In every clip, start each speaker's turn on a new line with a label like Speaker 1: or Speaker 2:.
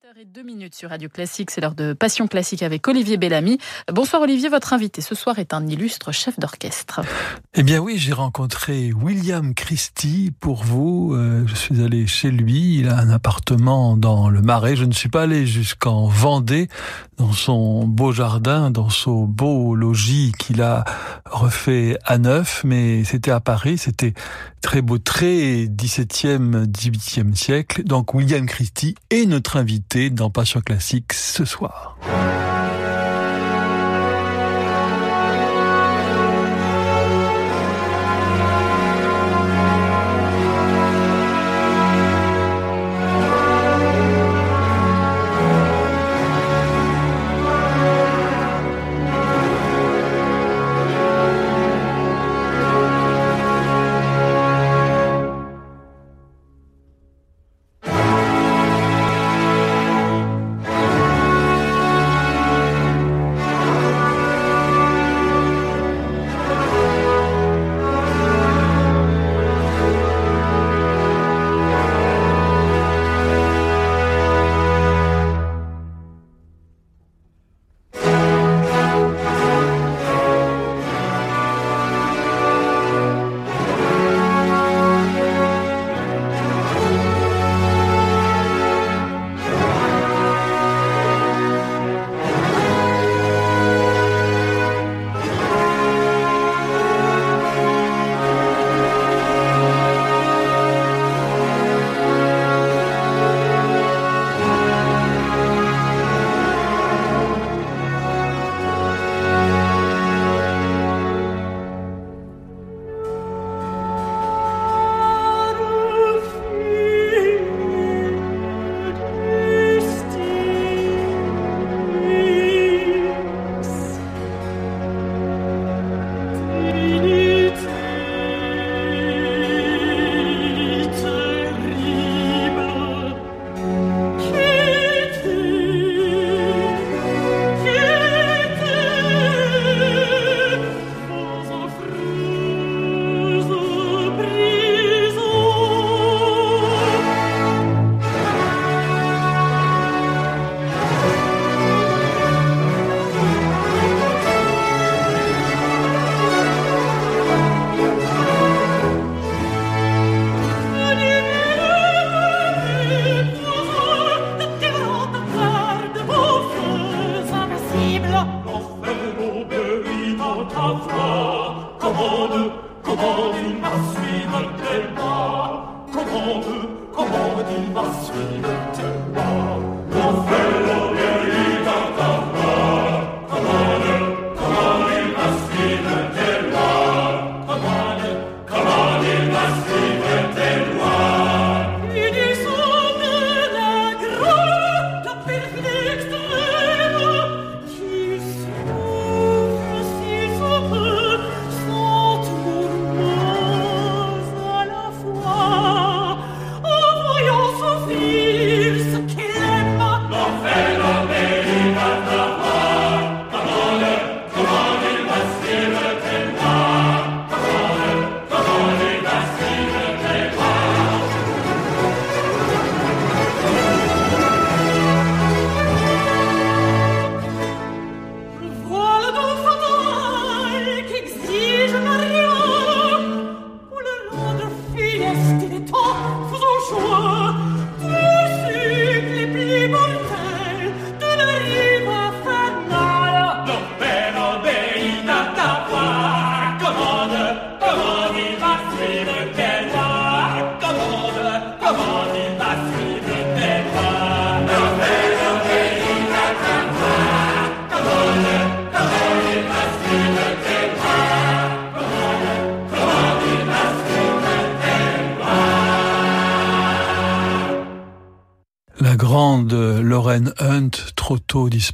Speaker 1: 18h02 minutes sur Radio Classique, c'est l'heure de Passion Classique avec Olivier Bellamy. Bonsoir Olivier, votre invité ce soir est un illustre chef d'orchestre.
Speaker 2: Eh bien oui, j'ai rencontré William Christie pour vous. Euh, je suis allé chez lui, il a un appartement dans le Marais. Je ne suis pas allé jusqu'en Vendée, dans son beau jardin, dans son beau logis qu'il a refait à neuf, mais c'était à Paris, c'était très beau, très 17e, 18e siècle. Donc William Christie est notre invité dans Passion Classique ce soir.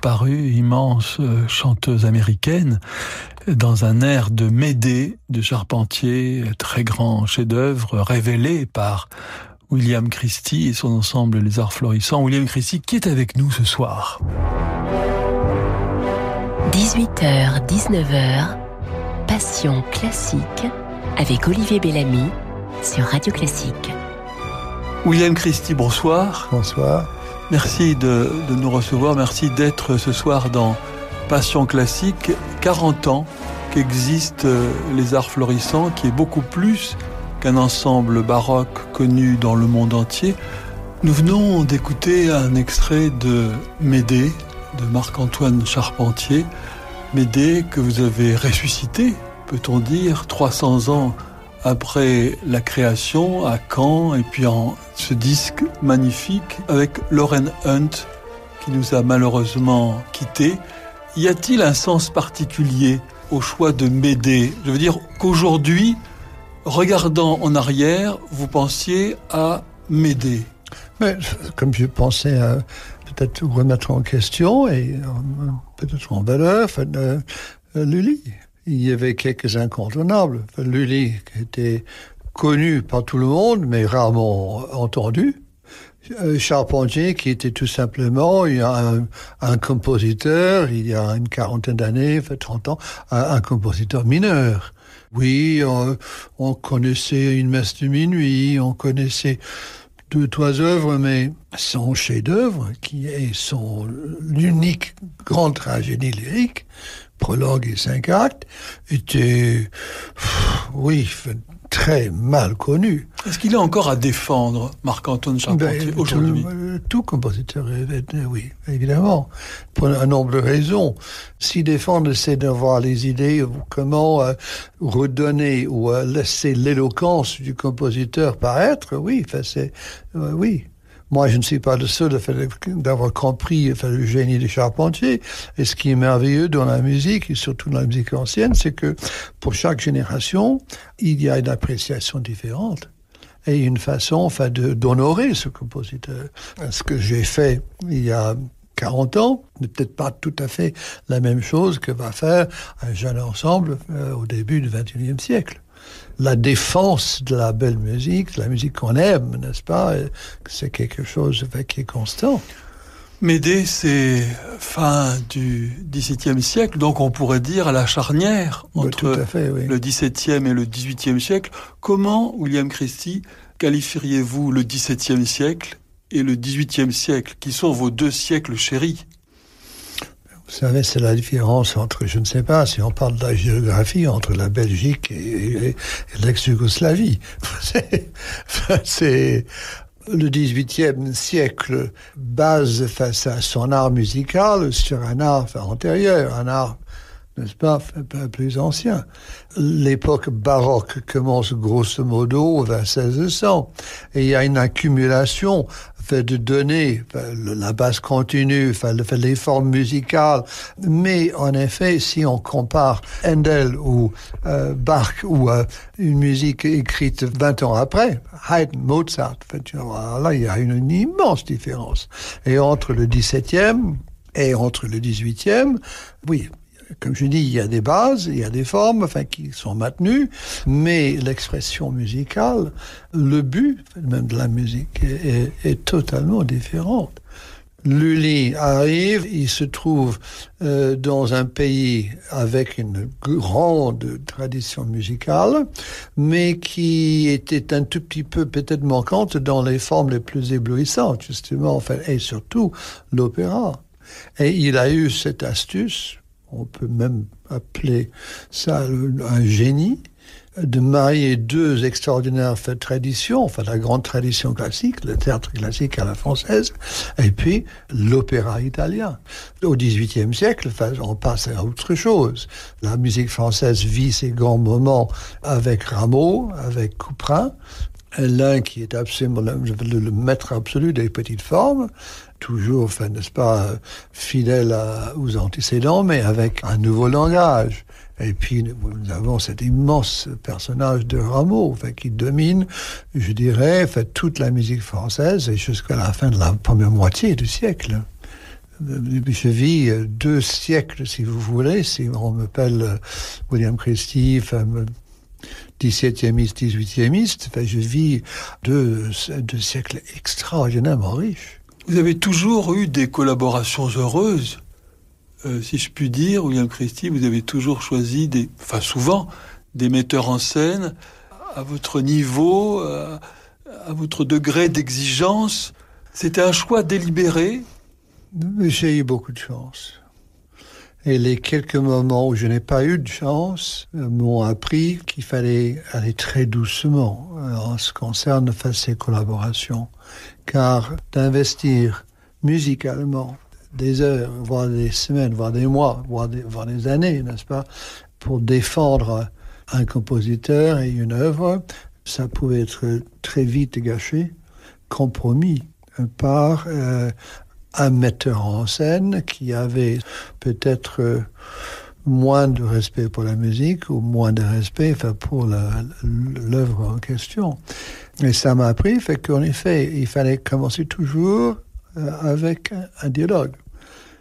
Speaker 2: Disparue, immense euh, chanteuse américaine, dans un air de Médée de Charpentier, très grand chef-d'œuvre révélé par William Christie et son ensemble Les Arts Florissants. William Christie qui est avec nous ce soir.
Speaker 3: 18h, 19h, Passion classique avec Olivier Bellamy sur Radio Classique.
Speaker 2: William Christie, bonsoir.
Speaker 4: Bonsoir.
Speaker 5: Merci de, nous recevoir, merci d'être ce soir dans Passion classique. 40 ans qu'existent les arts florissants, qui est beaucoup plus qu'un ensemble baroque connu dans le monde entier. Nous venons d'écouter un extrait de Médée de Marc-Antoine Charpentier. Médée que vous avez ressuscité, peut-on dire, 300 ans après la création à Caen et puis en ce disque magnifique avec Lauren Hunt qui nous a malheureusement quittés. Y a-t-il un sens particulier au choix de Médée? Je veux dire qu'aujourd'hui, regardant en arrière, vous pensiez à Médée.
Speaker 4: Mais, comme je pensais peut-être remettre en question et euh, peut-être en valeur euh, Lully il y avait quelques incontournables. Lully était connu par tout le monde, mais rarement entendu. Euh, Charpentier, qui était tout simplement un, compositeur, il y a une quarantaine d'années, 30 ans, un, compositeur mineur. Oui, on, on, connaissait une messe de minuit, on connaissait deux, trois œuvres, mais son chef-d'œuvre, qui est son unique grande tragédie lyrique, prologue et cinq actes, était, oui, très mal connu.
Speaker 5: Est-ce qu'il est encore à défendre, Marc-Antoine Charpentier, ben, aujourd'hui?
Speaker 4: tout, compositeur, oui, évidemment, pour un nombre de raisons. Si défendre, c'est d'avoir les idées, comment euh, redonner ou euh, laisser l'éloquence du compositeur paraître, oui, c'est, euh, oui. Moi, je ne suis pas le seul d'avoir compris le génie de Charpentier. Et ce qui est merveilleux dans la musique, et surtout dans la musique ancienne, c'est que pour chaque génération, il y a une appréciation différente et une façon enfin, d'honorer ce compositeur. Ce que j'ai fait il y a 40 ans n'est peut-être pas tout à fait la même chose que va faire un jeune ensemble euh, au début du XXIe siècle la défense de la belle musique, la musique qu'on aime, n'est-ce pas? C'est quelque chose qui est constant.
Speaker 5: Médée, c'est fin du XVIIe siècle, donc on pourrait dire à la charnière entre le XVIIe et le XVIIIe siècle. Comment, William Christie, qualifieriez-vous le XVIIe siècle et le XVIIIe siècle, qui sont vos deux siècles chéris?
Speaker 4: Vous savez, c'est la différence entre, je ne sais pas, si on parle de la géographie, entre la Belgique et, l'ex-Yougoslavie. c'est le XVIIIe siècle base face à son art musical sur un art antérieur, un art n'est-ce pas, plus ancien. L'époque baroque commence grosso modo vers 1600 et il y a une accumulation fait de données, la base continue, les formes musicales. Mais en effet, si on compare Handel ou euh, Bach ou euh, une musique écrite 20 ans après, Haydn, Mozart, là il y a une, une immense différence. Et entre le 17e et entre le 18e, oui, comme je dis, il y a des bases, il y a des formes, enfin, qui sont maintenues, mais l'expression musicale, le but même de la musique est, totalement différente. Lully arrive, il se trouve euh, dans un pays avec une grande tradition musicale, mais qui était un tout petit peu peut-être manquante dans les formes les plus éblouissantes, justement, enfin, et surtout l'opéra. Et il a eu cette astuce, on peut même appeler ça un génie, de marier deux extraordinaires traditions, enfin la grande tradition classique, le théâtre classique à la française, et puis l'opéra italien. Au XVIIIe siècle, on passe à autre chose. La musique française vit ses grands moments avec Rameau, avec Couperin, l'un qui est absolument le, maître absolu des petites formes, toujours, enfin, n'est-ce pas, fidèle aux antécédents, mais avec un nouveau langage. Et puis, nous avons cet immense personnage de Rameau, enfin, qui domine, je dirais, fait, toute la musique française jusqu'à la fin de la première moitié du siècle. Je vis deux siècles, si vous voulez, si on m'appelle William Christie, 17e, 18e, enfin, je vis deux siècles extraordinairement riches.
Speaker 5: Vous avez toujours eu des collaborations heureuses, euh, si je puis dire, William Christie, vous avez toujours choisi, des, enfin souvent, des metteurs en scène à votre niveau, à, votre degré d'exigence. C'était un choix délibéré?
Speaker 4: J'ai eu beaucoup de chance. Et les quelques moments où je n'ai pas eu de chance euh, m'ont appris qu'il fallait aller très doucement euh, en ce qui concerne ces collaborations. Car d'investir musicalement des heures, voire des semaines, voire des mois, voire des, voire des années, n'est-ce pas, pour défendre un compositeur et une œuvre, ça pouvait être très vite gâché, compromis par euh, un metteur en scène qui avait peut-être euh, moins de respect pour la musique ou moins de respect enfin, pour l'œuvre en question. Et ça m'a appris, fait qu'en effet, il fallait commencer toujours euh, avec un, dialogue.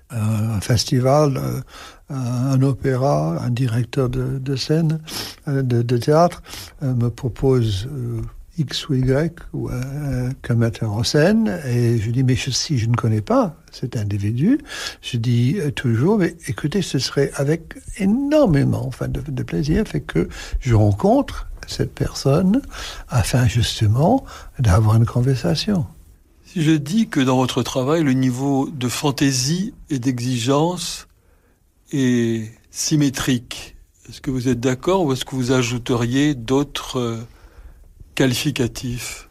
Speaker 4: un festival, euh, un opéra, un directeur de, scène, de, théâtre me propose X ou Y ou euh, metteur en scène. Et je dis, mais si je ne connais pas cet individu, je dis euh, toujours, mais écoutez, ce serait avec énormément enfin, de, de plaisir fait que je rencontre cette personne afin justement d'avoir une conversation.
Speaker 5: Si je dis que dans votre travail, le niveau de fantaisie et d'exigence est symétrique, est-ce que vous êtes d'accord ou est-ce que vous ajouteriez d'autres euh, qualificatif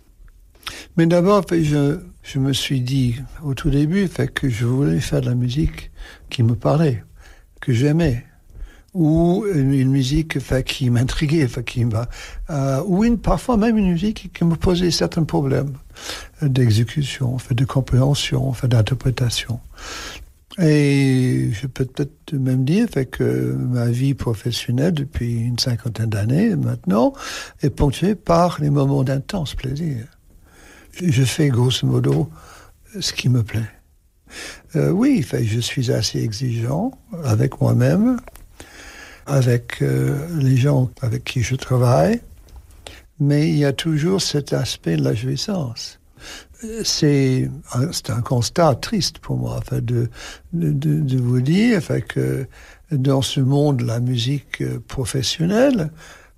Speaker 4: Mais d'abord, je, me suis dit au tout début fait, que je voulais faire de la musique qui me parlait, que j'aimais ou une, musique qui m'intriguait, qui euh, ou une, parfois même une musique qui me posait certains problèmes d'exécution, de compréhension, d'interprétation. Et je peux peut-être même dire que ma vie professionnelle depuis une cinquantaine d'années maintenant est ponctuée par les moments d'intense plaisir. Je fais grosso modo ce qui me plaît. Euh, oui, je suis assez exigeant avec moi-même, avec euh, les gens avec qui je travaille, mais il y a toujours cet aspect de la jouissance c'est un, un, constat triste pour moi enfin, de, de, vous dire enfin, que dans ce monde de la musique euh, professionnelle,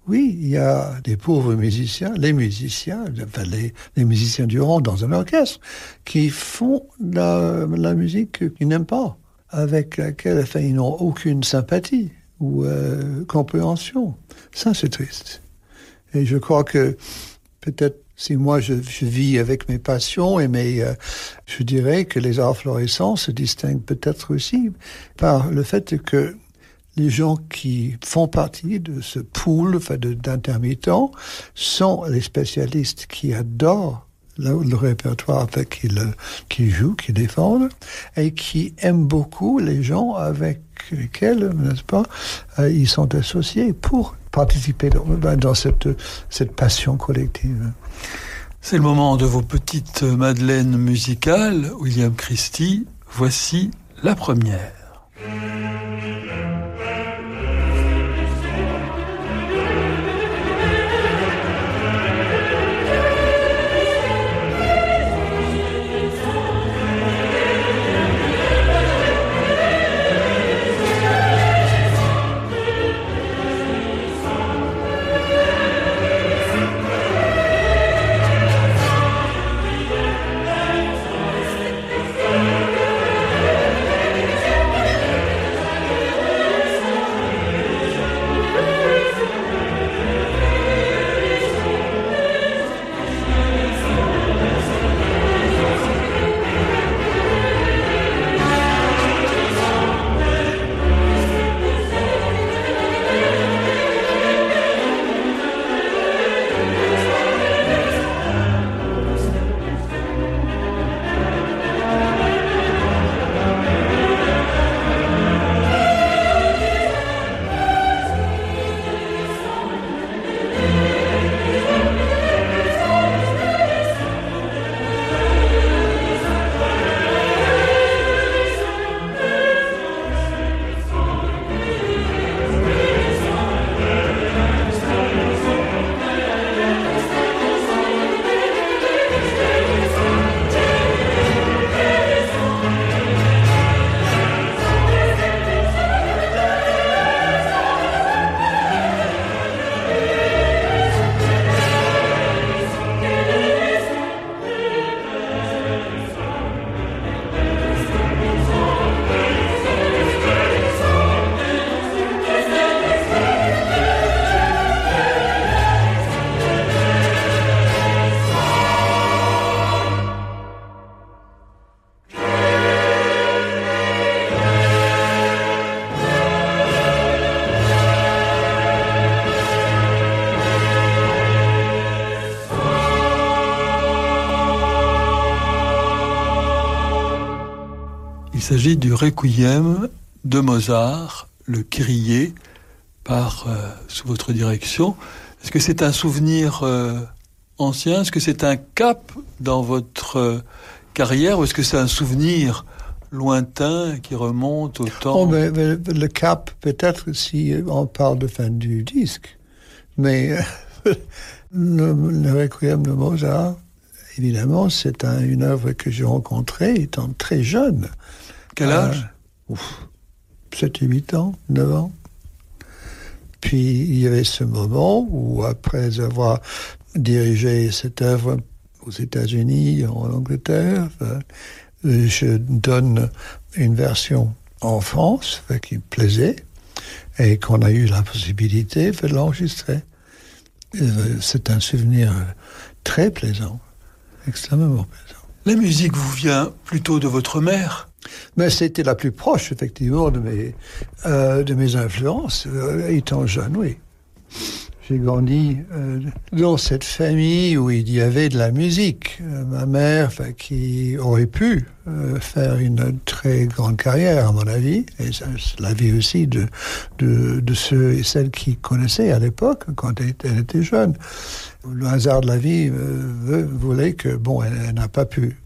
Speaker 4: oui, il y a des pauvres musiciens, les musiciens, enfin les, les musiciens du rang dans un orchestre, qui font la, la musique qu'ils n'aiment pas, avec laquelle enfin, ils n'ont aucune sympathie ou euh, compréhension. Ça, c'est triste. Et je crois que peut-être si moi je, vis avec mes passions et mes, euh, je dirais que les arts florissants se distinguent peut-être aussi par le fait que les gens qui font partie de ce pool enfin d'intermittents sont les spécialistes qui adorent le, répertoire avec qui, qui jouent, qui défendent, et qui aiment beaucoup les gens avec lesquels, n'est-ce pas, euh, ils sont associés pour participer dans, cette, cette passion collective.
Speaker 5: C'est le moment de vos petites madeleines musicales, William Christie. Voici la première.
Speaker 2: S'agit du Requiem de Mozart, le Kyrie, par euh, sous votre direction. Est-ce que c'est un souvenir euh, ancien? Est-ce que c'est un cap dans votre euh, carrière ou est-ce que c'est un souvenir lointain qui remonte au temps?
Speaker 4: Oh, Le cap, peut-être si on parle de fin du disque. Mais le, Requiem de Mozart, évidemment, c'est un, une œuvre que j'ai rencontrée étant très jeune.
Speaker 2: Quel âge?
Speaker 4: euh, 7 8 ans, 9 ans. Puis il y avait ce moment où, après avoir dirigé cette œuvre aux États-Unis, en Angleterre, euh, je donne une version en France qui me plaisait et qu'on a eu la possibilité de l'enregistrer. Euh, c'est un souvenir très plaisant, extrêmement plaisant.
Speaker 2: La musique vous vient plutôt de votre mère?
Speaker 4: Mais c'était la plus proche, effectivement, de mes, euh, de mes influences, euh, étant jeune, oui. J'ai grandi euh, dans cette famille où il y avait de la musique. Ma mère, qui aurait pu faire une très grande carrière, à mon avis, et c'est la vie aussi de, de, de, ceux et celles qui connaissaient à l'époque, quand elle, était jeune. Le hasard de la vie voulait que, bon, elle n'a pas pu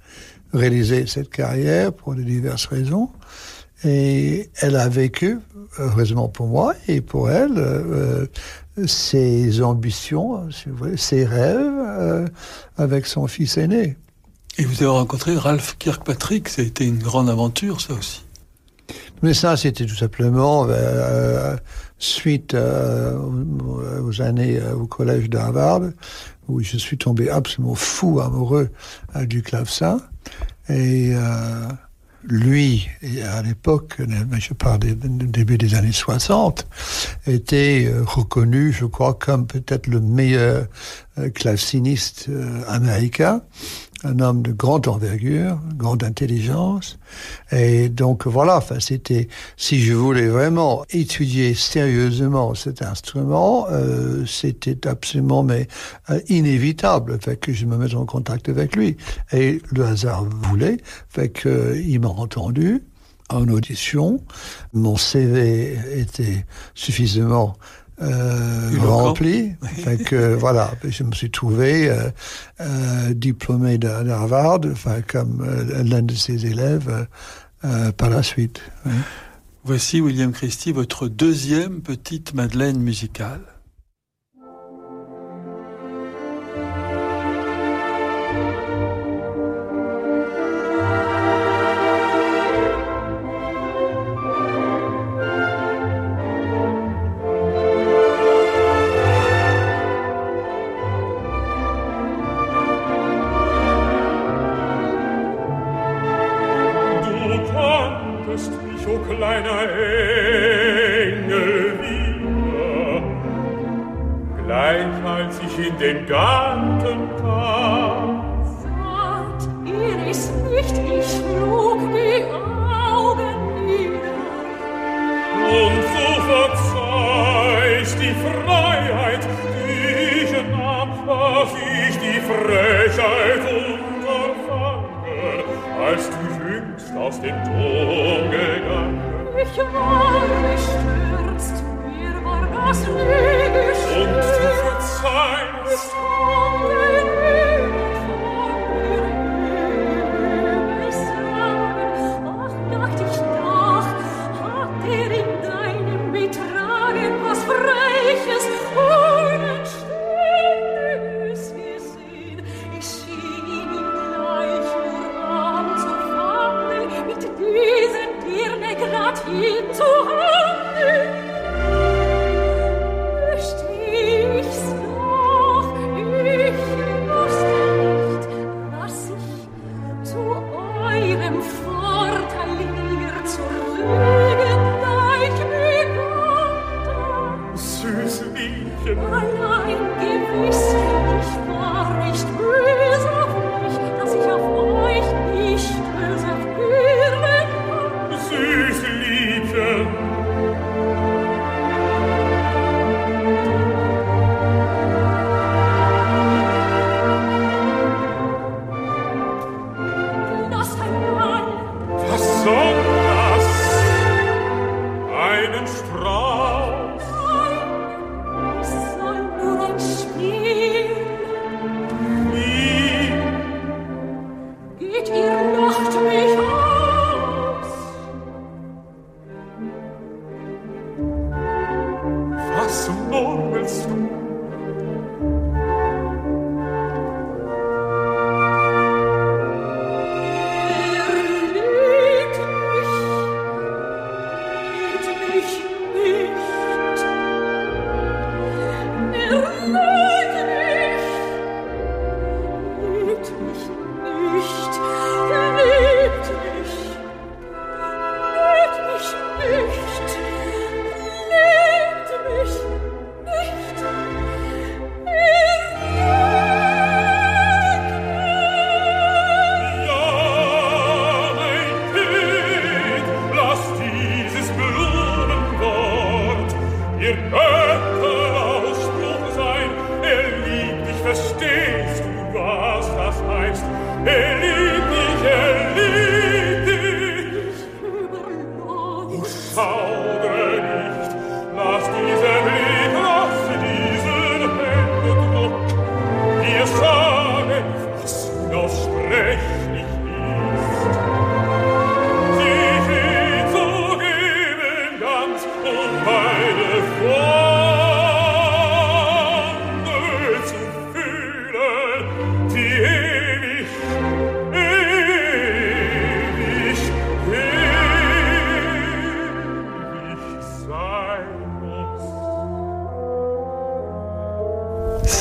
Speaker 4: réaliser cette carrière pour de diverses raisons. Et elle a vécu, heureusement pour moi et pour elle, euh, ses ambitions, si vous voulez, ses rêves euh, avec son fils aîné.
Speaker 2: Et vous avez rencontré Ralph Kirkpatrick, ça a été une grande aventure, ça aussi.
Speaker 4: Mais ça, c'était tout simplement euh, suite euh, aux années euh, au collège d'Harvard, où je suis tombé absolument fou amoureux du clavecin. Et euh, lui, à l'époque, je parle du début des années 60, était euh, reconnu, je crois, comme peut-être le meilleur euh, claveciniste américain un homme de grande envergure, grande intelligence. Et donc voilà, enfin, c'était, si je voulais vraiment étudier sérieusement cet instrument, euh, c'était absolument mais euh, inévitable, fait que je me mette en contact avec lui. Et le hasard voulait, fait que euh, il m'a entendu en audition. Mon CV était suffisamment euh, rempli. fait que voilà, je me suis trouvé euh, euh, diplômé d'Harvard, enfin comme euh, l'un de ses élèves euh, par la suite. Oui.
Speaker 2: Voici William Christie, votre deuxième petite Madeleine musicale. Christ.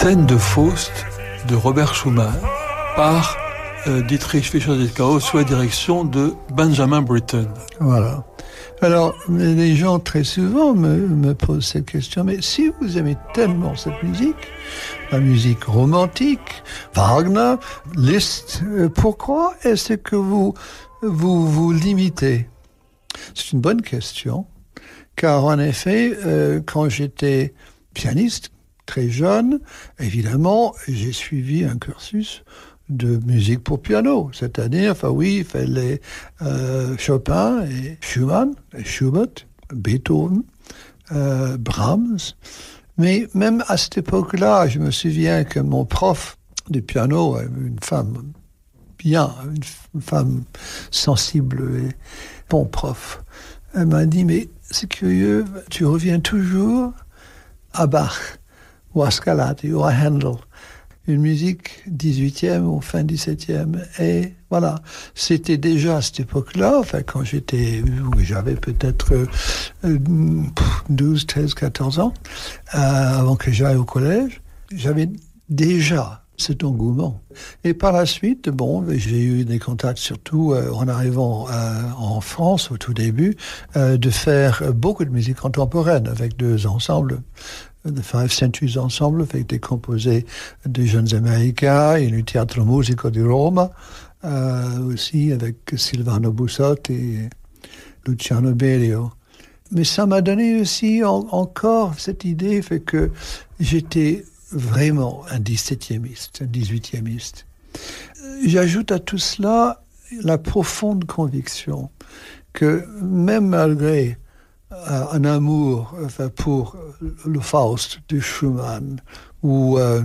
Speaker 5: Scène de Faust de Robert Schumann par euh, Dietrich Fischer-Dieskau sous la direction de Benjamin Britten.
Speaker 4: Voilà. Alors, les gens très souvent me, posent cette question, mais si vous aimez tellement cette musique, la musique romantique, Wagner, Liszt, euh, pourquoi est-ce que vous vous, vous limitez? C'est une bonne question, car en effet, euh, quand j'étais pianiste, très jeune, évidemment, j'ai suivi un cursus de musique pour piano. C'est-à-dire, enfin oui, il fallait euh, Chopin et Schumann, Schubert, Beethoven, euh, Brahms. Mais même à cette époque-là, je me souviens que mon prof de piano, une femme bien, une femme sensible et bon prof, elle m'a dit, mais c'est curieux, tu reviens toujours à Bach ou à Scarlatti ou à Handel. Une musique 18e ou fin 17e. Et voilà, c'était déjà à cette époque-là, enfin quand j'étais, j'avais peut-être 12, 13, 14 ans, euh, avant que j'aille au collège, j'avais déjà cet engouement. Et par la suite, bon, j'ai eu des contacts surtout euh, en arrivant euh, en France au tout début, de faire beaucoup de musique contemporaine avec deux ensembles The Five Centuries Ensemble, avec des composés des jeunes Américains et le Théâtre Musico di Roma, euh, aussi avec Silvano Bussotti et Luciano Berio. Mais ça m'a donné aussi en, encore cette idée, fait que j'étais vraiment un 17e, un 18e. J'ajoute à tout cela la profonde conviction que même malgré un amour pour le Faust de Schumann ou euh,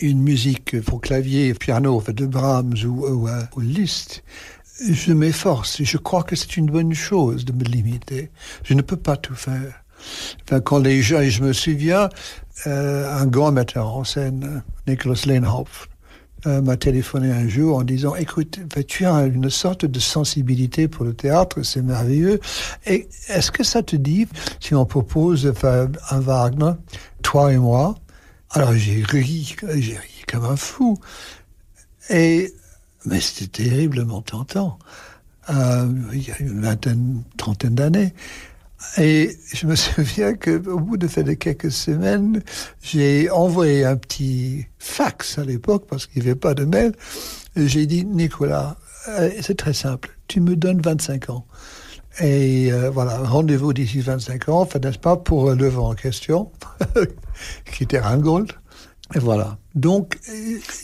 Speaker 4: une musique pour clavier, piano de Brahms euh, ou Liszt, je m'efforce. Je crois que c'est une bonne chose de me limiter. Je ne peux pas tout faire. Enfin, quand les gens, je me souviens, euh, un grand metteur en scène, Nicholas Leinhoff, euh, m'a téléphoné un jour en disant écoute tu as une sorte de sensibilité pour le théâtre c'est merveilleux. Et est-ce que ça te dit si on propose un Wagner toi et moi? Alors j'ai ri j'ai ri comme un fou. Et mais c'était terriblement tentant. Euh, il y a une vingtaine trentaine d'années et je me souviens qu'au bout de, fait de quelques semaines, j'ai envoyé un petit fax à l'époque, parce qu'il n'y avait pas de mail. J'ai dit, Nicolas, euh, c'est très simple, tu me donnes 25 ans. Et euh, voilà, rendez-vous d'ici 25 ans, enfin, n'est-ce pas, pour l'œuvre en question, qui était Rheingold. Et voilà. Donc,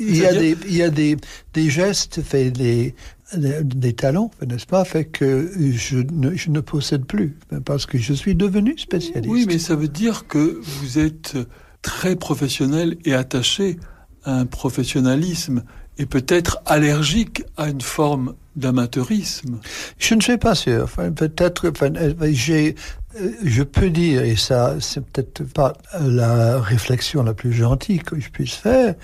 Speaker 4: il y a, des, il y a des, des gestes, fait des, des, talents, n'est-ce pas, fait que je ne, je ne possède plus, parce que je suis devenu spécialiste.
Speaker 5: Oui, mais ça veut dire que vous êtes très professionnel et attaché à un professionnalisme et peut-être allergique à une forme d'amateurisme.
Speaker 4: Je ne suis pas sûr. Enfin, peut-être, enfin, euh, j'ai, je peux dire, et ça, c'est peut-être pas la réflexion la plus gentille que je puisse faire.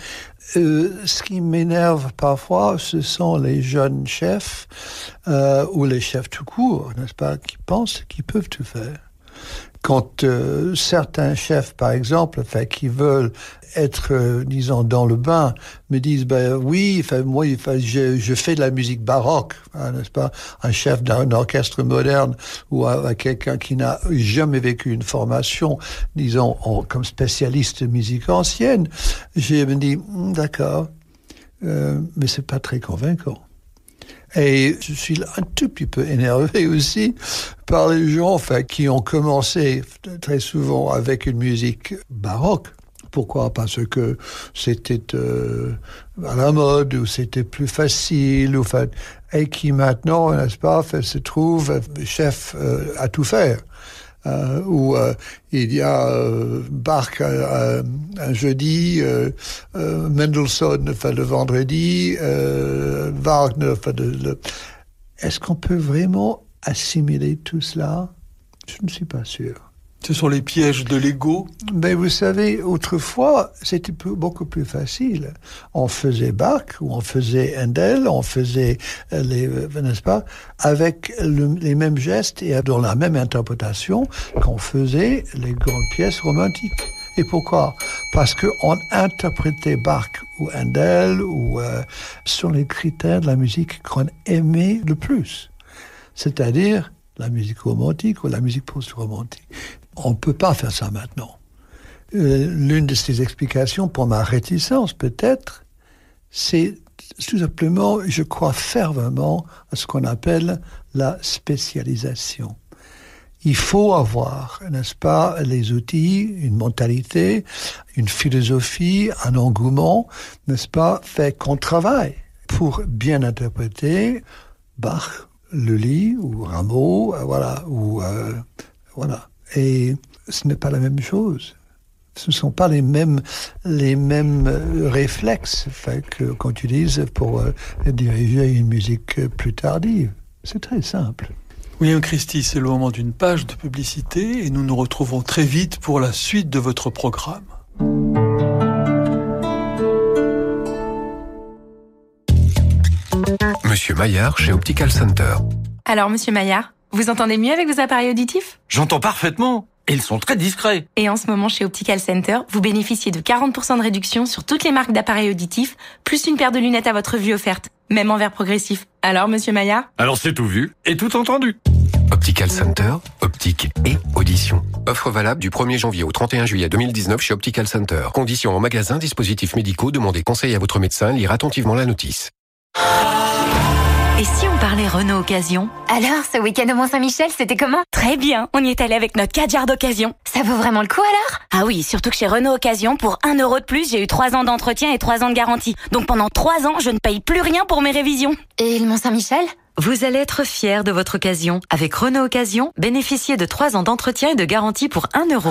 Speaker 4: Euh, ce qui m'énerve parfois, ce sont les jeunes chefs euh, ou les chefs tout court, n'est-ce pas, qui pensent qu'ils peuvent tout faire quand euh, certains chefs, par exemple, enfin, qui veulent être, euh, disons, dans le bain, me disent, ben oui, enfin, moi, je, fais de la musique baroque, hein, n'est-ce pas? Un chef d'un orchestre moderne ou à, quelqu'un qui n'a jamais vécu une formation, disons, comme spécialiste de musique ancienne, je me dis, d'accord, euh, mais c'est pas très convaincant. Et je suis un tout petit peu énervé aussi par les gens enfin, qui ont commencé très souvent avec une musique baroque. Pourquoi? Parce que c'était euh, à la mode ou c'était plus facile, ou, et qui maintenant, n'est-ce pas, se trouve chef euh, à tout faire. Euh, où euh, il y a euh, Bach un jeudi, Mendelssohn le vendredi, Wagner enfin, le... Est-ce qu'on peut vraiment assimiler tout cela? Je ne suis pas sûr.
Speaker 5: Ce sont les pièges de l'ego.
Speaker 4: Mais vous savez, autrefois, c'était beaucoup plus facile. On faisait Bach, ou on faisait Handel, on faisait les, n'est-ce pas, avec le, les mêmes gestes et dans la même interprétation qu'on faisait les grandes pièces romantiques. Et pourquoi? Parce qu'on interprétait Bach ou Handel ou euh, sur les critères de la musique qu'on aimait le plus. C'est-à-dire la musique romantique ou la musique post-romantique. On ne peut pas faire ça maintenant. Euh, L'une de ces explications pour ma réticence, peut-être, c'est tout simplement, je crois fervemment à ce qu'on appelle la spécialisation. Il faut avoir, n'est-ce pas, les outils, une mentalité, une philosophie, un engouement, n'est-ce pas, fait qu'on travaille pour bien interpréter Bach, Lully ou Rameau, voilà, ou euh, voilà. Et ce n'est pas la même chose. Ce ne sont pas les mêmes, les mêmes réflexes qu'on utilise pour euh, diriger une musique plus tardive. C'est très simple.
Speaker 5: William Christie, c'est le moment d'une page de publicité et nous nous retrouvons très vite pour la suite de votre programme.
Speaker 6: Monsieur Maillard chez Optical Center.
Speaker 7: Alors, monsieur Maillard, vous entendez mieux avec vos appareils auditifs?
Speaker 8: J'entends parfaitement. Et ils sont très discrets.
Speaker 7: Et en ce moment, chez Optical Center, vous bénéficiez de 40% de réduction sur toutes les marques d'appareils auditifs, plus une paire de lunettes à votre vue offerte, même en verre progressif. Alors, monsieur Maillard
Speaker 8: Alors c'est tout vu et tout entendu.
Speaker 6: Optical Center, optique et audition. Offre valable du 1er janvier au 31 juillet 2019 chez Optical Center. Conditions en magasin, dispositifs médicaux, demandez conseil à votre médecin, lire attentivement la notice.
Speaker 9: Et si on parlait Renault Occasion
Speaker 10: Alors, ce week-end au Mont-Saint-Michel, c'était comment?
Speaker 7: Très bien, on y est allé avec notre 4 d'occasion.
Speaker 10: Ça vaut vraiment le coup alors?
Speaker 9: Ah oui, surtout que chez Renault Occasion, pour 1 euro de plus, j'ai eu 3 ans d'entretien et 3 ans de garantie. Donc pendant 3 ans, je ne paye plus rien pour mes révisions.
Speaker 10: Et le Mont-Saint-Michel?
Speaker 9: Vous allez être fiers de votre occasion. Avec Renault Occasion, bénéficiez de 3 ans d'entretien et de garantie pour 1 euro.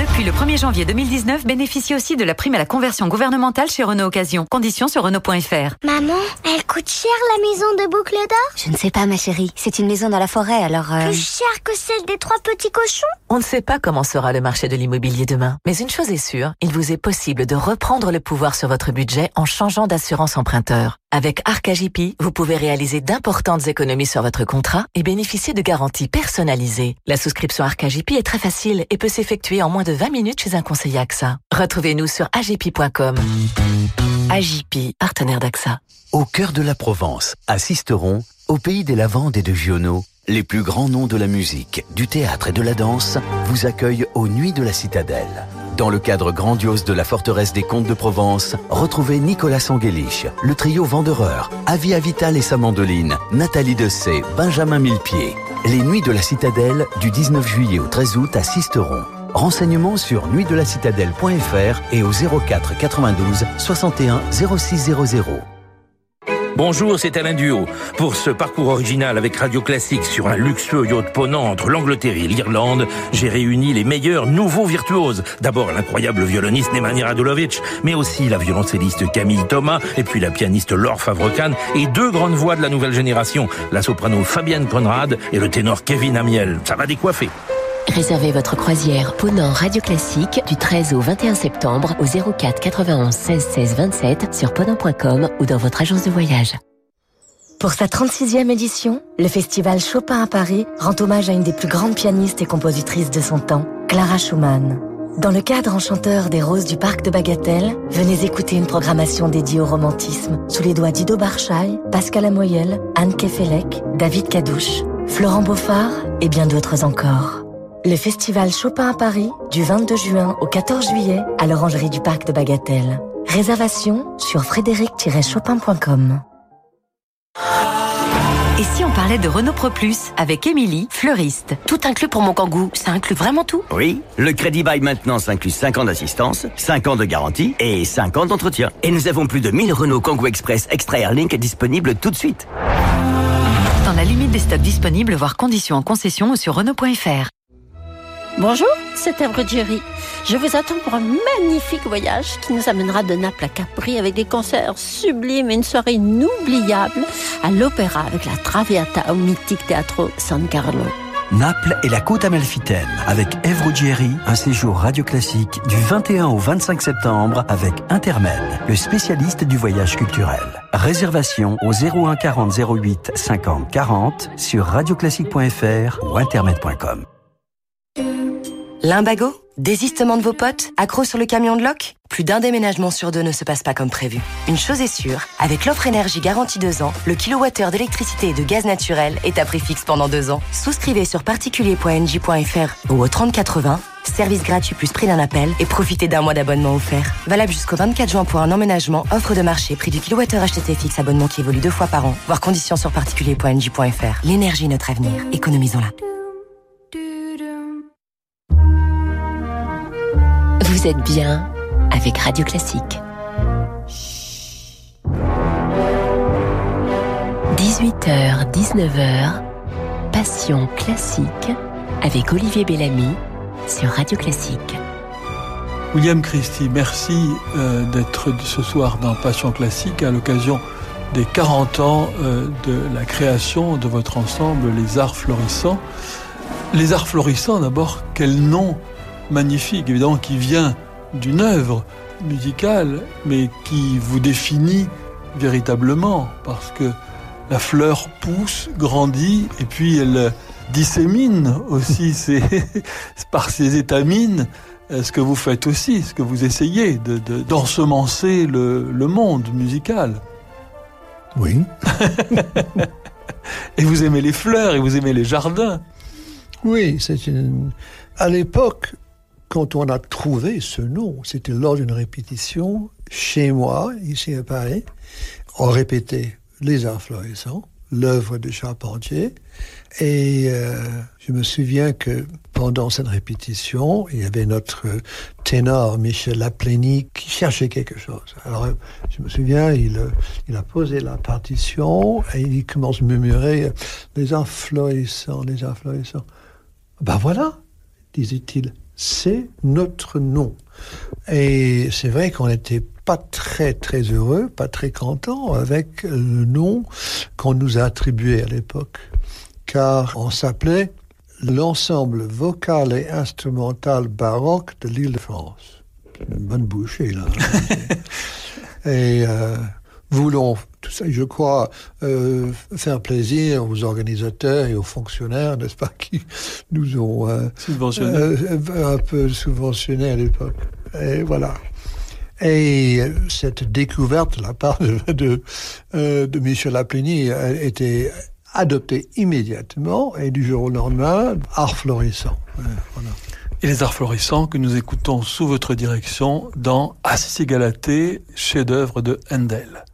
Speaker 9: Depuis le 1er janvier 2019, bénéficiez aussi de la prime à la conversion gouvernementale chez Renault Occasion. Conditions sur Renault.fr.
Speaker 11: Maman, elle coûte cher la maison de Boucle d'Or?
Speaker 10: Je ne sais pas ma chérie, c'est une maison dans la forêt alors... Euh...
Speaker 11: Plus cher que celle des trois petits cochons?
Speaker 12: On ne sait pas comment sera le marché de l'immobilier demain, mais une chose est sûre, il vous est possible de reprendre le pouvoir sur votre budget en changeant d'assurance emprunteur. Avec Arcagipi, vous pouvez réaliser d'importantes économies sur votre contrat et bénéficier de garanties personnalisées. La souscription Arcagipi est très facile et peut s'effectuer en moins de 20 minutes chez un conseiller AXA. Retrouvez-nous sur agipi.com. Agipi, partenaire d'AXA.
Speaker 13: Au cœur de la Provence, à au pays des lavandes et de Giono, les plus grands noms de la musique, du théâtre et de la danse vous accueillent aux Nuits de la Citadelle. Dans le cadre grandiose de la forteresse des Comtes de Provence, retrouvez Nicolas Sanguelich, le trio Vendeur, Avia Vital et sa mandoline, Nathalie Dessay, Benjamin Millepied. Les Nuits de la Citadelle du 19 juillet au 13 août à Sisteron. Renseignements sur nuitdelacitadelle.fr et au 04 92 61 0600.
Speaker 14: Bonjour, c'est Alain Duo. Pour ce parcours original avec Radio Classique sur un luxueux yacht ponant entre l'Angleterre et l'Irlande, j'ai réuni les meilleurs nouveaux virtuoses. D'abord l'incroyable violoniste Nemanja Radulovic, mais aussi la violoncelliste Camille Thomas, et puis la pianiste Laure Favrecan, et deux grandes voix de la nouvelle génération, la soprano Fabienne Conrad et le ténor Kevin Amiel. Ça va décoiffer.
Speaker 3: Réservez votre croisière Ponant Radio Classique du 13 au 21 septembre au 04 91 16 16 27 sur ponant.com ou dans votre agence de voyage.
Speaker 15: Pour sa 36e édition, le festival Chopin à Paris rend hommage à une des plus grandes pianistes et compositrices de son temps, Clara Schumann. Dans le cadre enchanteur des Roses du Parc de Bagatelle, venez écouter une programmation dédiée au romantisme sous les doigts d'Ido Barchaï, Pascal Amoyel, Anne Kefelec, David Cadouche, Florent Beaufard et bien d'autres encore. Le festival Chopin à Paris, du 22 juin au 14 juillet, à l'Orangerie du Parc de Bagatelle. Réservation sur frédéric-chopin.com.
Speaker 9: Et si on parlait de Renault Pro Plus avec Émilie, fleuriste?
Speaker 16: Tout inclus pour mon kangou, ça inclut vraiment tout?
Speaker 17: Oui, le crédit bail maintenance inclut 5 ans d'assistance, 5 ans de garantie et 5 ans d'entretien. Et nous avons plus de 1000 Renault Kangoo Express Extra Airlink disponibles tout de suite.
Speaker 9: Dans la limite des stocks disponibles, voire conditions en concession ou sur Renault.fr.
Speaker 18: Bonjour, c'est Èvre Jerry. Je vous attends pour un magnifique voyage qui nous amènera de Naples à Capri avec des concerts sublimes et une soirée inoubliable à l'opéra avec la Traviata au mythique Teatro San Carlo.
Speaker 19: Naples et la côte amalfitaine avec Ruggieri, un séjour radio classique du 21 au 25 septembre avec Intermed, le spécialiste du voyage culturel. Réservation au 01 40 08 50 40 sur radioclassique.fr ou intermed.com.
Speaker 16: Limbago Désistement de vos potes Accro sur le camion de loc Plus d'un déménagement sur deux ne se passe pas comme prévu. Une chose est sûre, avec l'offre énergie garantie 2 ans, le kilowattheure d'électricité et de gaz naturel est à prix fixe pendant 2 ans. Souscrivez sur particulier.nj.fr ou au 3080, service gratuit plus prix d'un appel et profitez d'un mois d'abonnement offert. Valable jusqu'au 24 juin pour un emménagement, offre de marché, prix du kilowattheure acheté fixe, abonnement qui évolue deux fois par an, voire conditions sur particulier.nj.fr. L'énergie est notre avenir, économisons-la.
Speaker 3: Vous êtes bien avec Radio Classique. 18h, 19h, Passion classique avec Olivier Bellamy sur Radio Classique.
Speaker 5: William Christie, merci euh, d'être ce soir dans Passion classique à l'occasion des 40 ans euh, de la création de votre ensemble Les Arts Florissants. Les Arts Florissants, d'abord, quel nom magnifique, évidemment, qui vient d'une œuvre musicale, mais qui vous définit véritablement, parce que la fleur pousse, grandit, et puis elle dissémine aussi par ses étamines ce que vous faites aussi, ce que vous essayez de, d'ensemencer le, le monde musical.
Speaker 4: Oui.
Speaker 5: et vous aimez les fleurs et vous aimez les jardins.
Speaker 4: Oui, c'est une. À l'époque, quand on a trouvé ce nom, c'était lors d'une répétition chez moi, ici à Paris. On répétait Les Arts Florissants, l'œuvre de Charpentier. Et euh, je me souviens que pendant cette répétition, il y avait notre ténor Michel Laplény qui cherchait quelque chose. Alors je me souviens, il, il a posé la partition et il commence à murmurer Les Arts Florissants, les Arts Florissants. Ben voilà, disait-il c'est notre nom. Et c'est vrai qu'on n'était pas très très heureux, pas très content avec le nom qu'on nous a attribué à l'époque, car on s'appelait l'ensemble vocal et instrumental baroque de l'île de France. Une bonne bouchée là. et euh, voulons, tout ça, je crois, euh, faire plaisir aux organisateurs et aux fonctionnaires, n'est-ce pas, qui nous ont euh,
Speaker 5: subventionné.
Speaker 4: Euh, un peu subventionnés à l'époque. Et voilà. Et cette découverte de la part de, de, de Michel Aplény a été adoptée immédiatement et du jour au lendemain, art florissant.
Speaker 5: Voilà. Et les arts florissants que nous écoutons sous votre direction dans Assis et Galatée, chef-d'œuvre de Handel.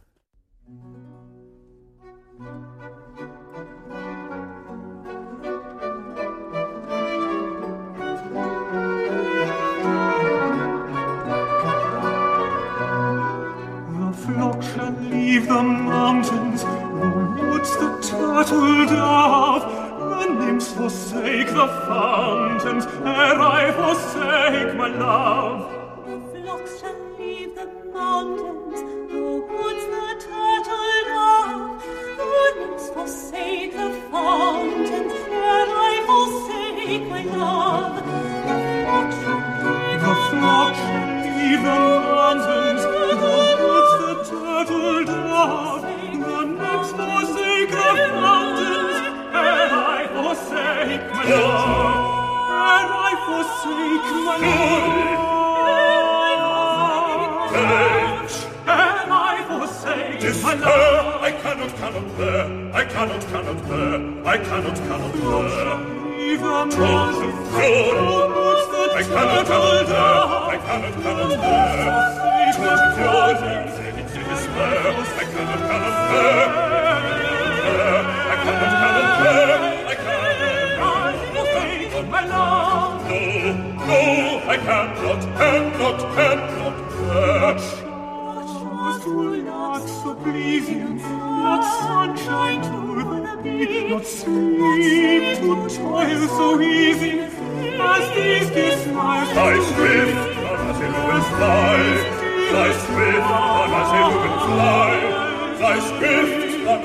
Speaker 20: bist, dann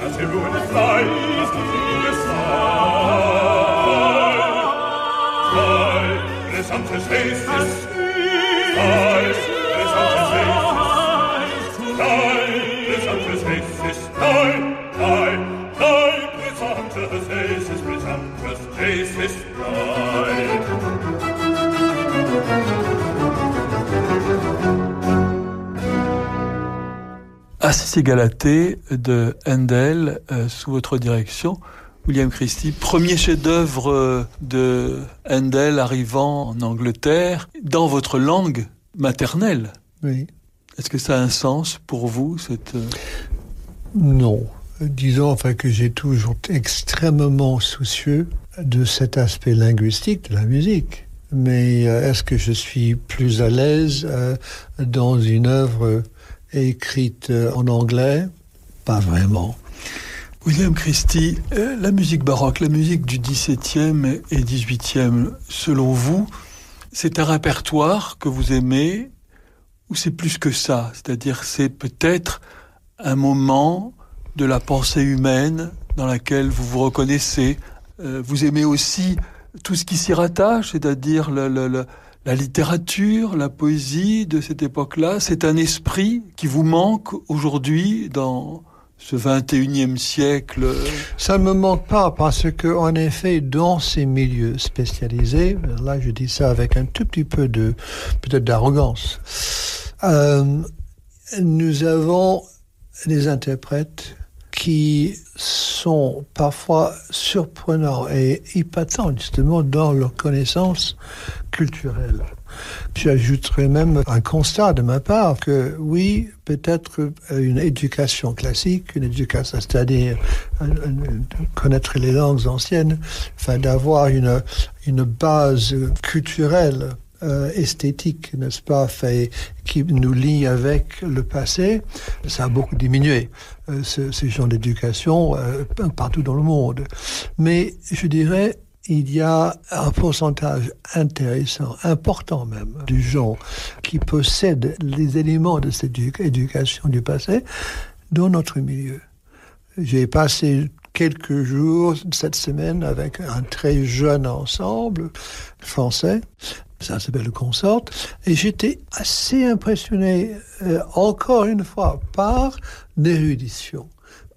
Speaker 5: als Et Galatée de Handel euh, sous votre direction. William Christie, premier chef-d'œuvre euh, de Handel arrivant en Angleterre dans votre langue maternelle.
Speaker 4: Oui.
Speaker 5: Est-ce que ça a un sens pour vous cette euh,
Speaker 4: Non. Disons enfin que j'ai toujours été extrêmement soucieux de cet aspect linguistique de la musique. Mais est-ce que je suis plus à l'aise dans une œuvre écrite euh, en anglais? Pas vraiment.
Speaker 5: William Christie, euh, la musique baroque, la musique du XVIIe et XVIIIe, selon vous, c'est un répertoire que vous aimez ou c'est plus que ça? C'est-à-dire c'est peut-être un moment de la pensée humaine dans laquelle vous vous reconnaissez. Euh, vous aimez aussi tout ce qui s'y rattache, c'est-à-dire le, le, le, la littérature, la poésie de cette époque-là. C'est un esprit qui vous manque aujourd'hui dans ce 21e siècle?
Speaker 4: Ça ne me manque pas parce que, en effet, dans ces milieux spécialisés, là je dis ça avec un tout petit peu de peut-être d'arrogance, euh, nous avons des interprètes qui sont parfois surprenants et épatants justement dans leur connaissance culturelle. J'ajouterais même un constat de ma part que oui, peut-être une éducation classique, une éducation, c'est-à-dire connaître les langues anciennes, enfin d'avoir une, une base culturelle euh, esthétique, n'est-ce pas, qui nous lie avec le passé, ça a beaucoup diminué, ce, ce genre d'éducation euh, partout dans le monde. Mais je dirais, il y a un pourcentage intéressant, important même, du gens qui possèdent les éléments de cette éducation du passé dans notre milieu. J'ai passé quelques jours cette semaine avec un très jeune ensemble français ça s'appelle le consort, et j'étais assez impressionné, euh, encore une fois, par l'érudition,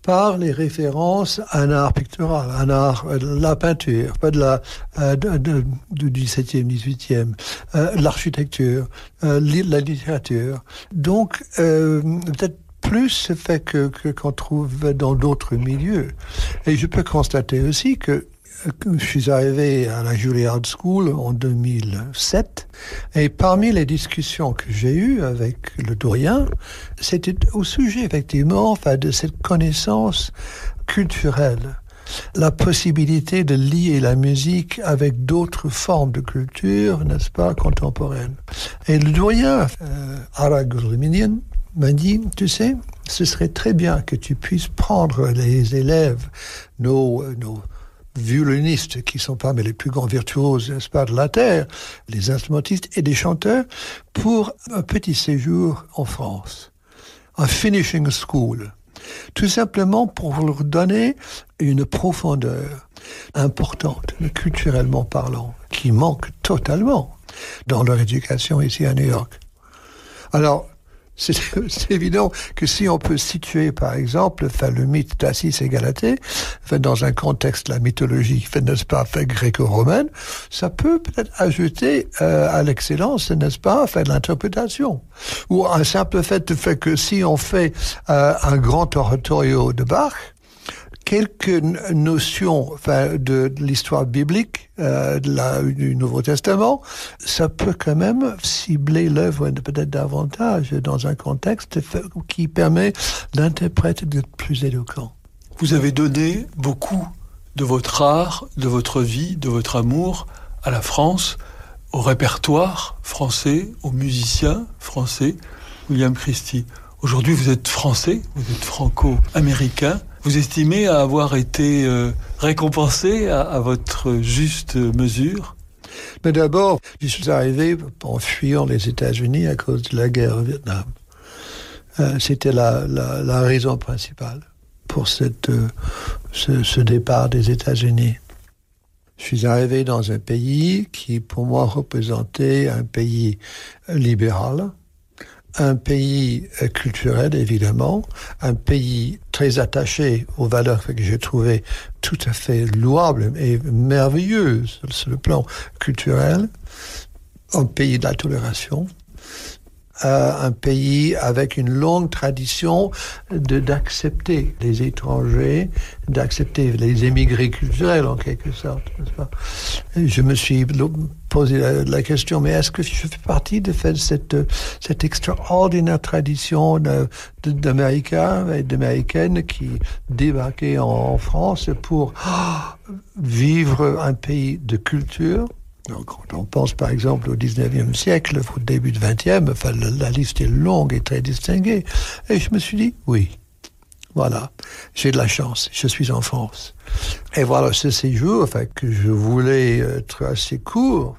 Speaker 4: par les références à un art pictural, un art euh, la peinture, pas de la euh, du 17e, 18e, euh, l'architecture, la littérature. Donc, peut-être plus ce fait que qu'on trouve dans d'autres milieux. Et je peux constater aussi que je suis arrivé à la Juilliard School en 2007 et parmi les discussions que j'ai eues avec le doyen, c'était au sujet effectivement enfin, de cette connaissance culturelle la possibilité de lier la musique avec d'autres formes de culture, n'est-ce pas, contemporaine. Et le doyen, euh, Aragulminian, m'a dit, tu sais, ce serait très bien que tu puisses prendre les élèves, nos, nos violonistes qui sont parmi les plus grands virtuoses, n'est-ce pas, de la Terre, les instrumentistes et des chanteurs, pour un petit séjour en France, un finishing school, tout simplement pour leur donner une profondeur importante, culturellement parlant, qui manque totalement dans leur éducation ici à New York. Alors, c'est évident que si on peut situer, par exemple, enfin, le mythe d'Assis et Galatée, enfin, dans un contexte la mythologie, n'est-ce pas, fait, gréco-romaine, ça peut peut-être ajouter euh, à l'excellence, n'est-ce pas, enfin, de l'interprétation. Ou un simple fait de fait que si on fait euh, un grand oratorio de Bach, quelques notions de, l'histoire biblique euh, du Nouveau Testament, ça peut quand même cibler l'œuvre peut-être davantage dans un contexte qui permet d'interpréter d'être plus éloquent.
Speaker 5: Vous avez donné beaucoup de votre art, de votre vie, de votre amour à la France, au répertoire français, aux musiciens français, William Christie. Aujourd'hui, vous êtes français, vous êtes franco-américain. Vous estimez avoir été euh, récompensé à, votre juste mesure?
Speaker 4: Mais d'abord, je suis arrivé en fuyant les États-Unis à cause de la guerre au Vietnam. Euh, C'était la, raison principale pour euh, ce départ des États-Unis. Je suis arrivé dans un pays qui, pour moi, représentait un pays libéral, un pays culturel, évidemment, un pays très attaché aux valeurs que j'ai trouvées tout à fait louables et merveilleuses sur le plan culturel, un pays de la tolération, euh, un pays avec une longue tradition d'accepter les étrangers, d'accepter les émigrés culturels en quelque sorte. Je me suis posé la, question, mais est-ce que je fais partie de cette, cette extraordinaire tradition d'Américains et d'Américaines qui débarquaient en, France pour oh, vivre un pays de culture? Donc, quand on pense par exemple au 19e siècle, au début du 20e, enfin, la, la, liste est longue et très distinguée. Et je me suis dit, oui, voilà, j'ai de la chance, je suis en France. Et voilà, ce séjour, enfin, que je voulais être assez court,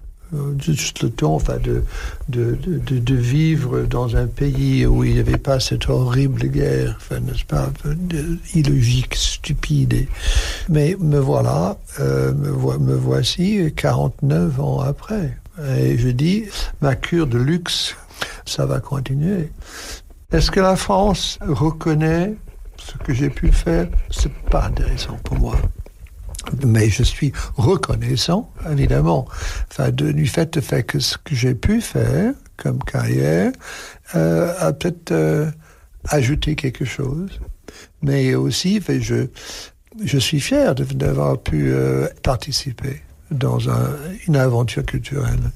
Speaker 4: juste le temps enfin, de, de, de, vivre dans un pays où il n'y avait pas cette horrible guerre, enfin, n'est-ce pas, illogique, stupide. Mais me voilà, euh, me, vo me voici 49 ans après. Et je dis, ma cure de luxe, ça va continuer. Est-ce que la France reconnaît ce que j'ai pu faire? C'est pas intéressant pour moi mais je suis reconnaissant, évidemment, enfin, de, du fait, fait que ce que j'ai pu faire comme carrière euh, a peut-être euh, ajouté quelque chose. Mais aussi, je, je suis fier d'avoir pu euh, participer dans un, une aventure culturelle.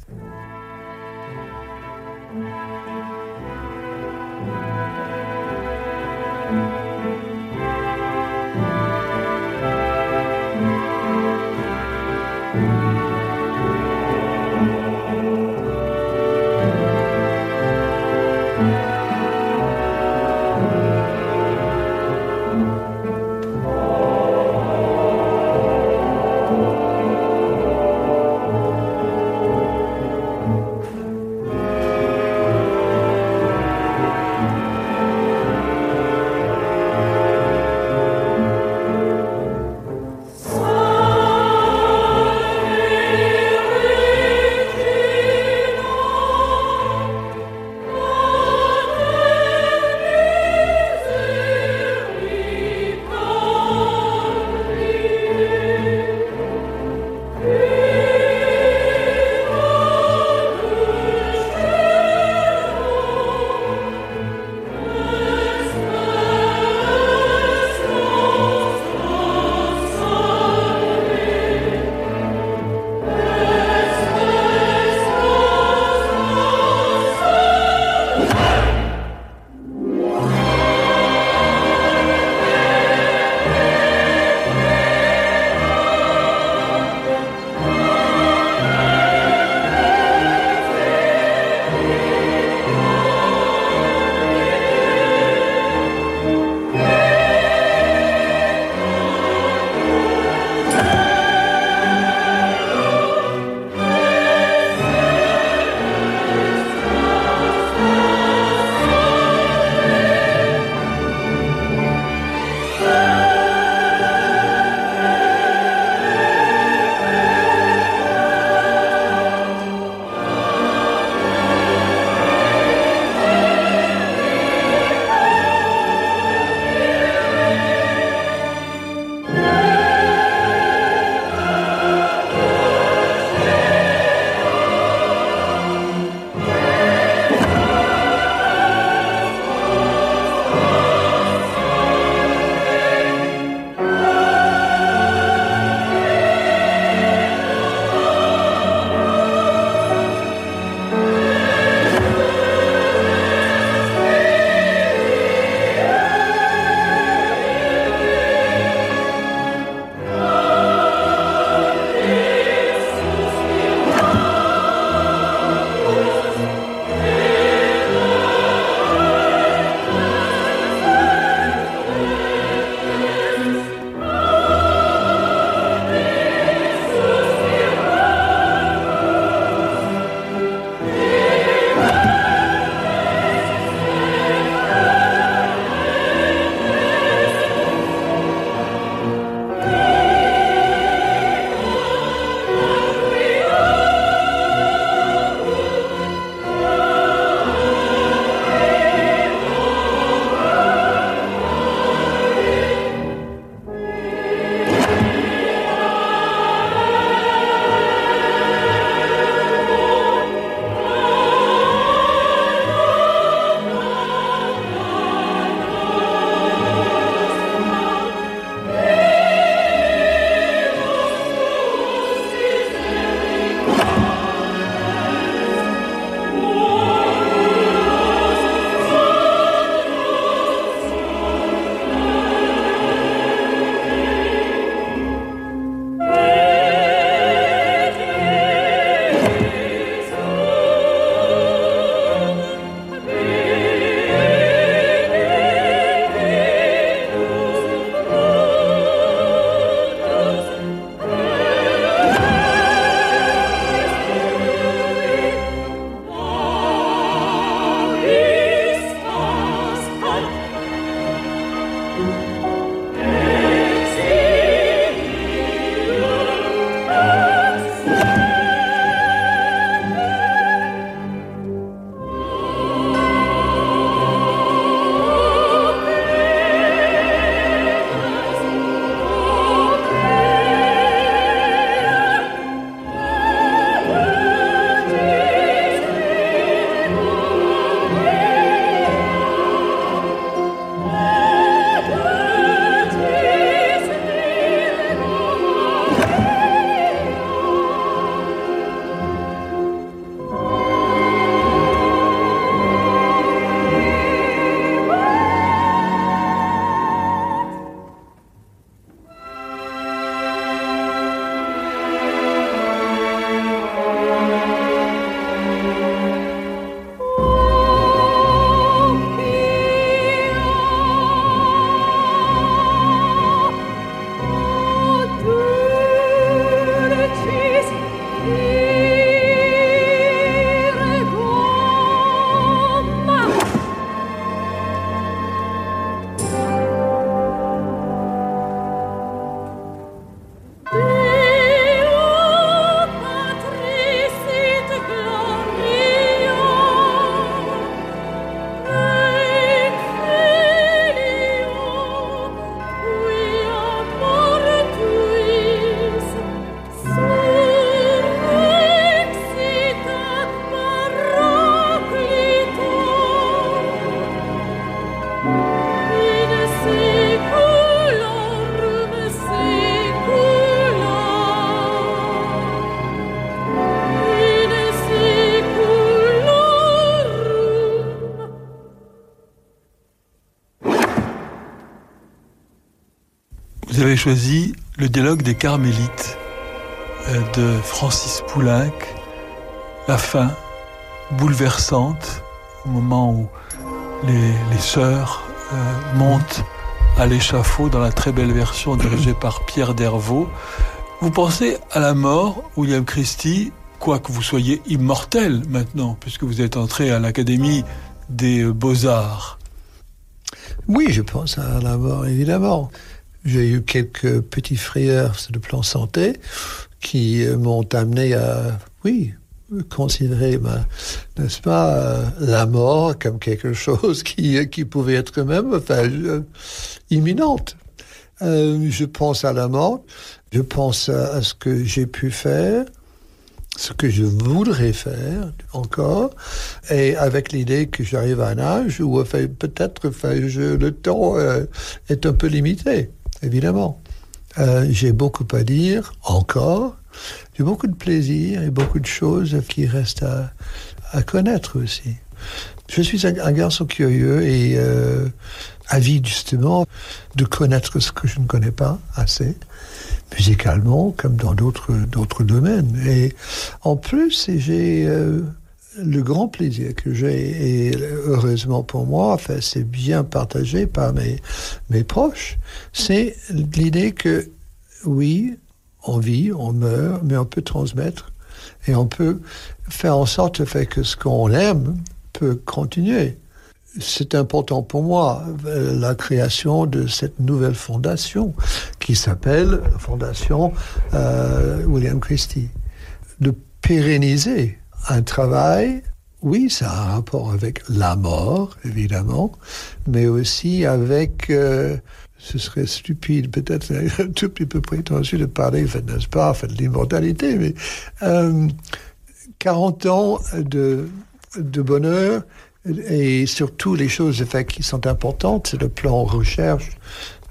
Speaker 5: Avez choisi le dialogue des Carmélites euh, de Francis Poulenc, la fin bouleversante, au moment où les, les sœurs euh, montent à l'échafaud dans la très belle version dirigée par Pierre Dervaux. Vous pensez à la mort, William Christie, quoique vous soyez immortel maintenant, puisque vous êtes entré à l'Académie des Beaux-Arts.
Speaker 4: Oui, je pense à la mort, évidemment. J'ai eu quelques petits frayeurs sur le plan santé qui euh, m'ont amené à, oui, considérer, ma- n'est-ce pas, euh, la mort comme quelque chose qui, euh, qui pouvait être même enfin, imminente. Je pense à la mort, je pense à, à ce que j'ai pu faire, ce que je voudrais faire encore, et avec l'idée que j'arrive à un âge où enfin, peut-être enfin, je- le temps est un peu limité, évidemment. Euh, j'ai beaucoup à dire encore. J'ai beaucoup de plaisir et beaucoup de choses qui restent à, connaître aussi. Je suis un, garçon curieux et euh, avide justement de connaître ce que je ne connais pas assez, musicalement comme dans d'autres d'autres domaines. Et en plus, j'ai euh, le grand plaisir que j'ai, et heureusement pour moi, enfin, c'est bien partagé par mes, mes proches, c'est l'idée que oui, on vit, on meurt, mais on peut transmettre et on peut faire en sorte que ce qu'on aime peut continuer. C'est important pour moi, la création de cette nouvelle fondation qui s'appelle Fondation euh, William Christie. De pérenniser un travail, oui, ça a un rapport avec la mort, évidemment, mais aussi avec, euh, ce serait stupide, peut-être un tout petit peu prétentieux de parler, n'est-ce pas, de l'immortalité, mais euh, 40 ans de, de bonheur et surtout les choses qui sont importantes, c'est le plan recherche,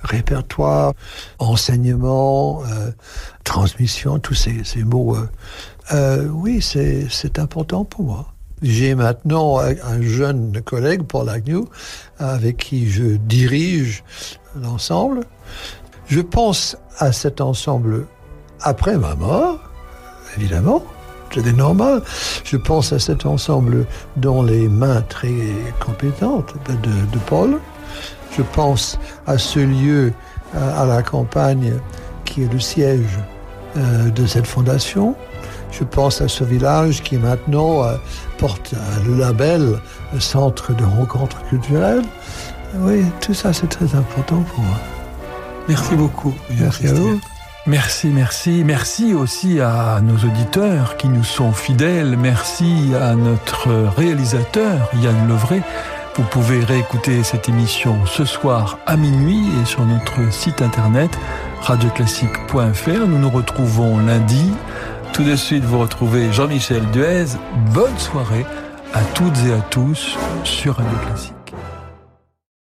Speaker 4: répertoire, enseignement, euh, transmission, tous ces, ces mots. euh, euh, oui, c'est important pour moi. J'ai maintenant un un jeune collègue, Paul Agnew, avec qui je dirige l'ensemble. Je pense à cet ensemble après ma mort, évidemment. C'est normal. Je pense à cet ensemble dans les mains très compétentes de, Paul. Je pense à ce lieu à, à la campagne qui est le siège euh, de cette fondation. Je pense à ce village qui maintenant euh, porte le label Centre de rencontres culturelles. Oui, tout ça c'est très important pour moi.
Speaker 5: Merci beaucoup.
Speaker 4: Merci à vous.
Speaker 5: Merci, merci. Merci aussi à nos auditeurs qui nous sont fidèles. Merci à notre réalisateur, Yann Levray. Vous pouvez réécouter cette émission ce soir à minuit et sur notre site internet radioclassique.fr. Nous nous retrouvons lundi. Tout de suite, vous retrouvez Jean-Michel Duez. Bonne soirée à toutes et à tous sur Radio Classique.